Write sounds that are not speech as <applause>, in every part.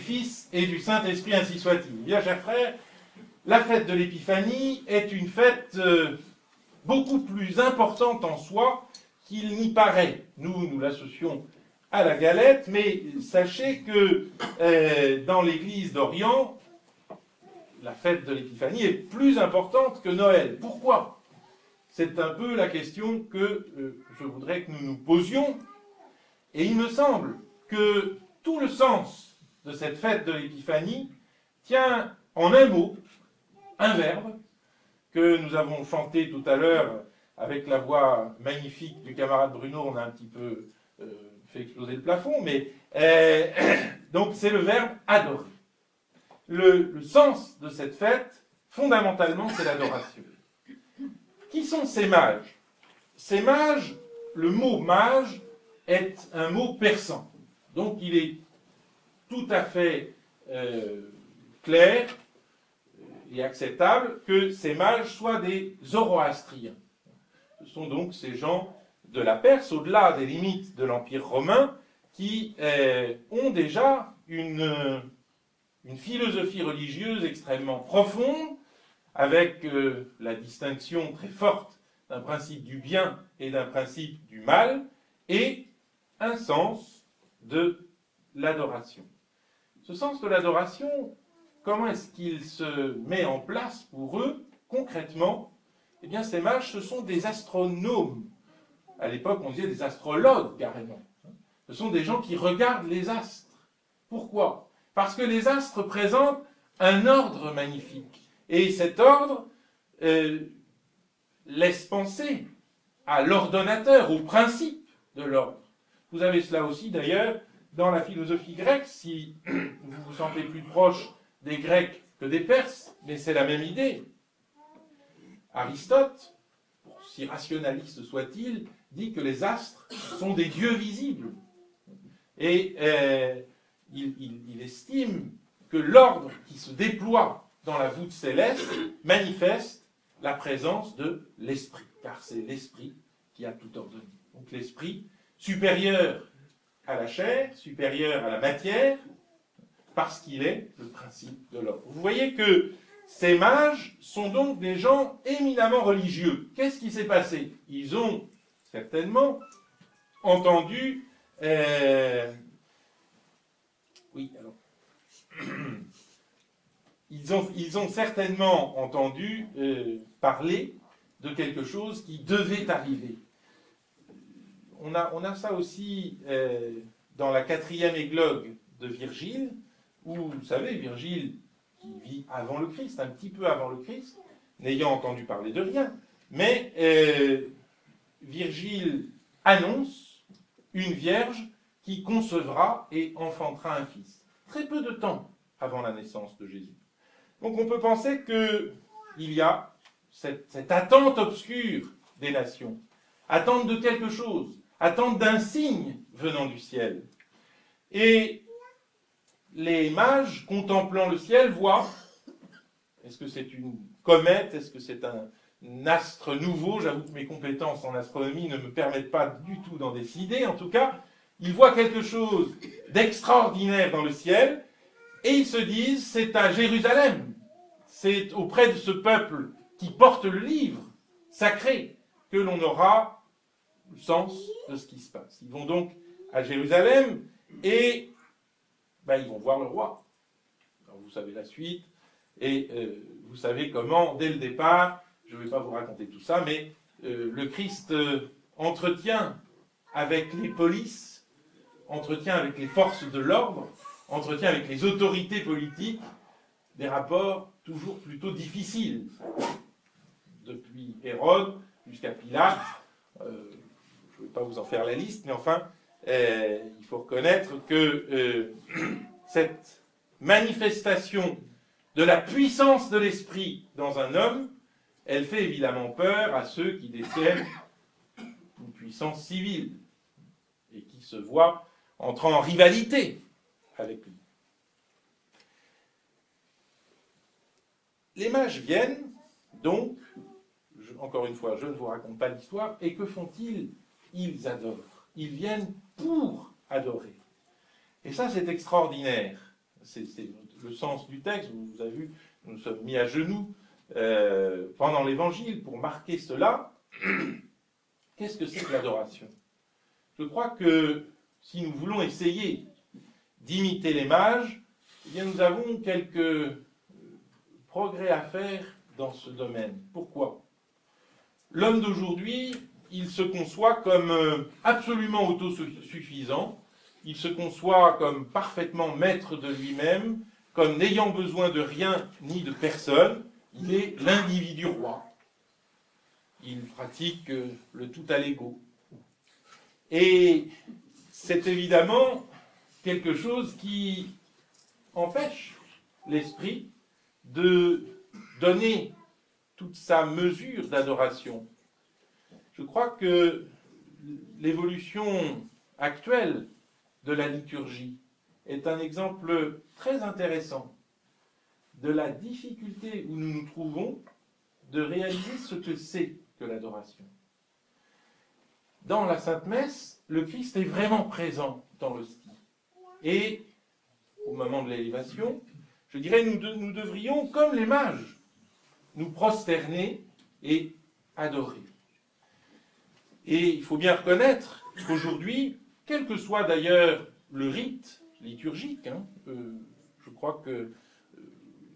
Fils et du Saint-Esprit, ainsi soit-il. Bien, chers frères, la fête de l'Épiphanie est une fête euh, beaucoup plus importante en soi qu'il n'y paraît. Nous, nous l'associons à la galette, mais sachez que euh, dans l'Église d'Orient, la fête de l'Épiphanie est plus importante que Noël. Pourquoi? C'est un peu la question que euh, je voudrais que nous nous posions. Et il me semble que tout le sens de cette fête de l'Épiphanie tient en un mot, un verbe, que nous avons chanté tout à l'heure avec la voix magnifique du camarade Bruno, on a un petit peu euh, fait exploser le plafond, mais euh, <coughs> donc c'est le verbe adorer. Le, sens de cette fête, fondamentalement, c'est l'adoration. Qui sont ces mages? Ces mages, le mot mage est un mot persan. Donc il est tout à fait euh, clair et acceptable que ces mages soient des zoroastriens. Ce sont donc ces gens de la Perse, au-delà des limites de l'Empire romain, qui euh, ont déjà une, philosophie religieuse extrêmement profonde, avec euh, la distinction très forte d'un principe du bien et d'un principe du mal, et un sens de l'adoration. Ce sens de l'adoration, comment est-ce qu'il se met en place pour eux concrètement? Eh bien, ces mages, ce sont des astronomes. À l'époque, on disait des astrologues carrément. Ce sont des gens qui regardent les astres. Pourquoi? Parce que les astres présentent un ordre magnifique. Et cet ordre euh, laisse penser à l'ordonnateur, au principe de l'ordre. Vous avez cela aussi d'ailleurs dans la philosophie grecque, si vous vous sentez plus proche des Grecs que des Perses, mais c'est la même idée. Aristote, si rationaliste soit-il, dit que les astres sont des dieux visibles. Et euh, il, estime que l'ordre qui se déploie dans la voûte céleste manifeste la présence de l'esprit, car c'est l'esprit qui a tout ordonné. Donc l'esprit supérieur à la chair, supérieur à la matière, parce qu'il est le principe de l'ordre. Vous voyez que ces mages sont donc des gens éminemment religieux. Qu'est-ce qui s'est passé? Ils ont certainement entendu... Euh, <clears throat> ils ont certainement entendu euh, parler de quelque chose qui devait arriver. On a, on ça aussi euh, dans la quatrième églogue de Virgile, où, vous savez, Virgile, qui vit avant le Christ, un petit peu avant le Christ, n'ayant entendu parler de rien, mais euh, Virgile annonce une vierge qui concevra et enfantera un fils, très peu de temps avant la naissance de Jésus. Donc on peut penser qu'il y a cette attente obscure des nations, attente de quelque chose, attente d'un signe venant du ciel. Et les mages, contemplant le ciel, voient, est-ce que c'est une comète, est-ce que c'est un, astre nouveau? J'avoue que mes compétences en astronomie ne me permettent pas du tout d'en décider. En tout cas, ils voient quelque chose d'extraordinaire dans le ciel et ils se disent, c'est à Jérusalem, c'est auprès de ce peuple qui porte le livre sacré que l'on aura le sens de ce qui se passe. Ils vont donc à Jérusalem et ben, ils vont voir le roi. vous savez la suite, et euh, vous savez comment, dès le départ, je ne vais pas vous raconter tout ça, mais euh, le Christ euh, entretient avec les polices, entretient avec les forces de l'ordre, entretient avec les autorités politiques des rapports toujours plutôt difficiles. Depuis Hérode jusqu'à Pilate, ne vais pas vous en faire la liste, mais enfin, euh, il faut reconnaître que euh, <clears throat> cette manifestation de la puissance de l'esprit dans un homme, elle fait évidemment peur à ceux qui détiennent une puissance civile et qui se voient entrer en rivalité avec lui. Les mages viennent, donc, encore une fois, je ne vous raconte pas l'histoire, et que font-ils Ils adorent. Ils viennent pour adorer. Et ça, c'est extraordinaire. c'est le sens du texte, vous avez vu, nous nous sommes mis à genoux euh, pendant l'évangile pour marquer cela. <clears throat> Qu'est-ce que c'est que l'adoration? Je crois que si nous voulons essayer d'imiter les mages, eh bien nous avons quelques progrès à faire dans ce domaine. Pourquoi? L'homme d'aujourd'hui, il se conçoit comme euh, absolument autosuffisant, il se conçoit comme parfaitement maître de lui-même, comme n'ayant besoin de rien ni de personne, il est l'individu roi. Il pratique euh, le tout à l'ego. Et c'est évidemment quelque chose qui empêche l'esprit de donner toute sa mesure d'adoration. Je crois que l'évolution actuelle de la liturgie est un exemple très intéressant de la difficulté où nous nous trouvons de réaliser ce que c'est que l'adoration. Dans la Sainte Messe, le Christ est vraiment présent dans l'hostie. Et au moment de l'élévation, je dirais, nous, nous devrions, comme les mages, nous prosterner et adorer. Et il faut bien reconnaître qu'aujourd'hui, quel que soit d'ailleurs le rite liturgique, hein, euh, je crois que euh,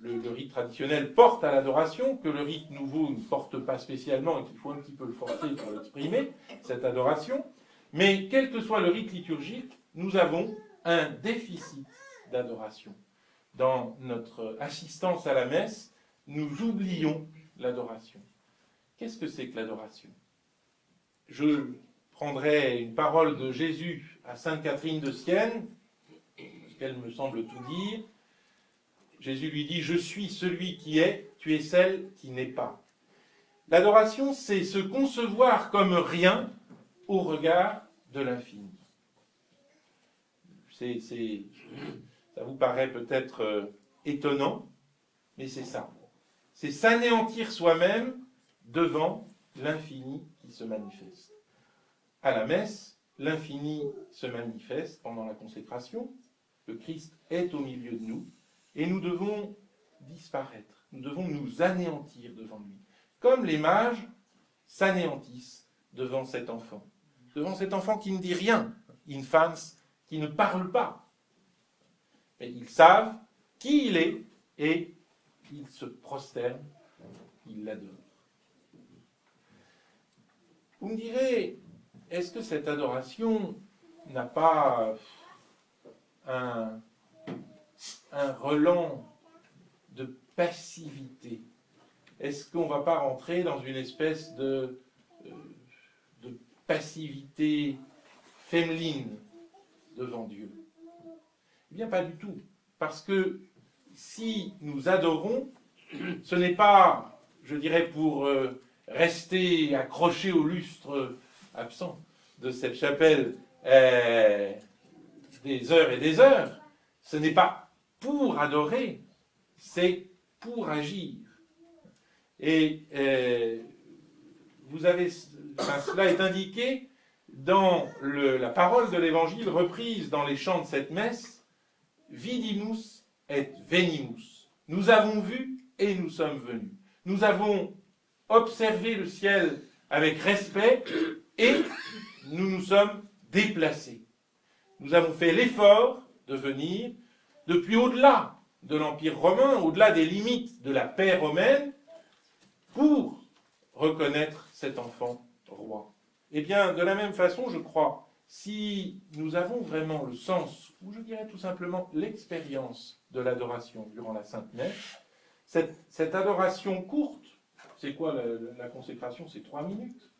le, rite traditionnel porte à l'adoration, que le rite nouveau ne porte pas spécialement et qu'il faut un petit peu le forcer pour l'exprimer, cette adoration. Mais quel que soit le rite liturgique, nous avons un déficit d'adoration dans notre assistance à la messe, nous oublions l'adoration. Qu'est-ce que c'est que l'adoration? Je prendrai une parole de Jésus à Sainte Catherine de Sienne, parce qu'elle me semble tout dire. Jésus lui dit, Je suis celui qui est, tu es celle qui n'est pas. L'adoration, c'est se concevoir comme rien au regard de l'infini. Ça vous paraît peut-être euh, étonnant, mais c'est ça. C'est s'anéantir soi-même devant l'infini se manifeste. À la messe, l'infini se manifeste pendant la consécration, le Christ est au milieu de nous, et nous devons disparaître, nous devons nous anéantir devant lui, comme les mages s'anéantissent devant cet enfant, devant cet enfant qui ne dit rien, infans, qui ne parle pas, ils savent qui il est et ils se prosternent, ils l'adorent. Vous me direz, est-ce que cette adoration n'a pas un, un relent de passivité? Est-ce qu'on ne va pas rentrer dans une espèce de, euh, passivité féminine devant Dieu? Eh bien, pas du tout. Parce que si nous adorons, ce n'est pas, je dirais, pour euh, rester accroché au lustre absent de cette chapelle euh, des heures et des heures. Ce n'est pas pour adorer, c'est pour agir. Et euh, vous avez, cela est indiqué dans la parole de l'Évangile reprise dans les chants de cette messe vidimus et venimus. Nous avons vu et nous sommes venus. Nous avons observé le ciel avec respect et nous nous sommes déplacés. Nous avons fait l'effort de venir depuis au-delà de l'Empire romain, au-delà des limites de la paix romaine, pour reconnaître cet enfant roi. Eh bien, de la même façon, je crois, si nous avons vraiment le sens, ou je dirais tout simplement l'expérience de l'adoration durant la Sainte Messe, cette, adoration courte, c'est quoi la, consécration? C'est trois minutes.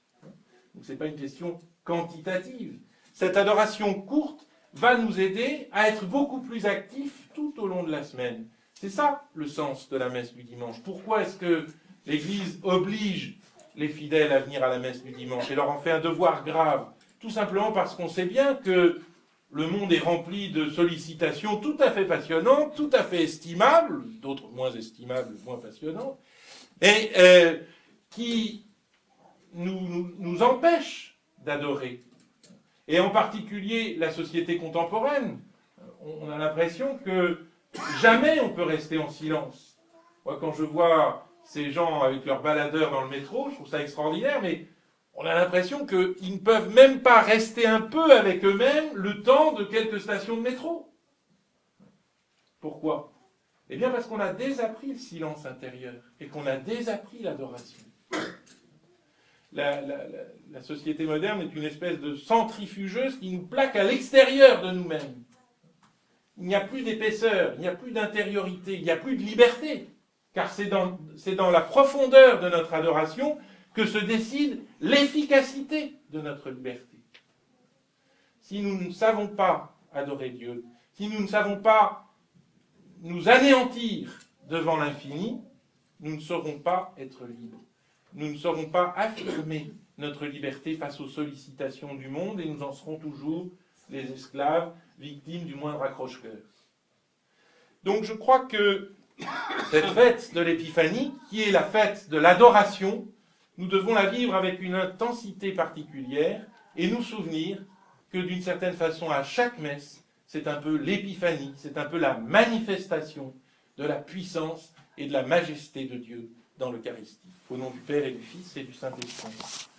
Donc ce n'est pas une question quantitative. Cette adoration courte va nous aider à être beaucoup plus actifs tout au long de la semaine. C'est ça le sens de la messe du dimanche. Pourquoi est-ce que l'Église oblige les fidèles à venir à la messe du dimanche et leur en fait un devoir grave? Tout simplement parce qu'on sait bien que le monde est rempli de sollicitations tout à fait passionnantes, tout à fait estimables, d'autres moins estimables, moins passionnantes, et euh, qui nous, nous, empêchent d'adorer. Et en particulier la société contemporaine, on a l'impression que jamais on peut rester en silence. Moi, quand je vois ces gens avec leurs baladeurs dans le métro, je trouve ça extraordinaire, mais on a l'impression qu'ils ne peuvent même pas rester un peu avec eux-mêmes le temps de quelques stations de métro. Pourquoi? Eh bien parce qu'on a désappris le silence intérieur et qu'on a désappris l'adoration. La, société moderne est une espèce de centrifugeuse qui nous plaque à l'extérieur de nous-mêmes. Il n'y a plus d'épaisseur, il n'y a plus d'intériorité, il n'y a plus de liberté, car c'est dans, dans la profondeur de notre adoration que se décide l'efficacité de notre liberté. Si nous ne savons pas adorer Dieu, si nous ne savons pas nous anéantir devant l'infini, nous ne saurons pas être libres. Nous ne saurons pas affirmer notre liberté face aux sollicitations du monde et nous en serons toujours les esclaves, victimes du moindre accroche-cœur. Donc je crois que cette fête de l'Épiphanie, qui est la fête de l'adoration, nous devons la vivre avec une intensité particulière et nous souvenir que d'une certaine façon, à chaque messe, c'est un peu l'épiphanie, c'est un peu la manifestation de la puissance et de la majesté de Dieu dans l'Eucharistie. Au nom du Père et du Fils et du Saint-Esprit.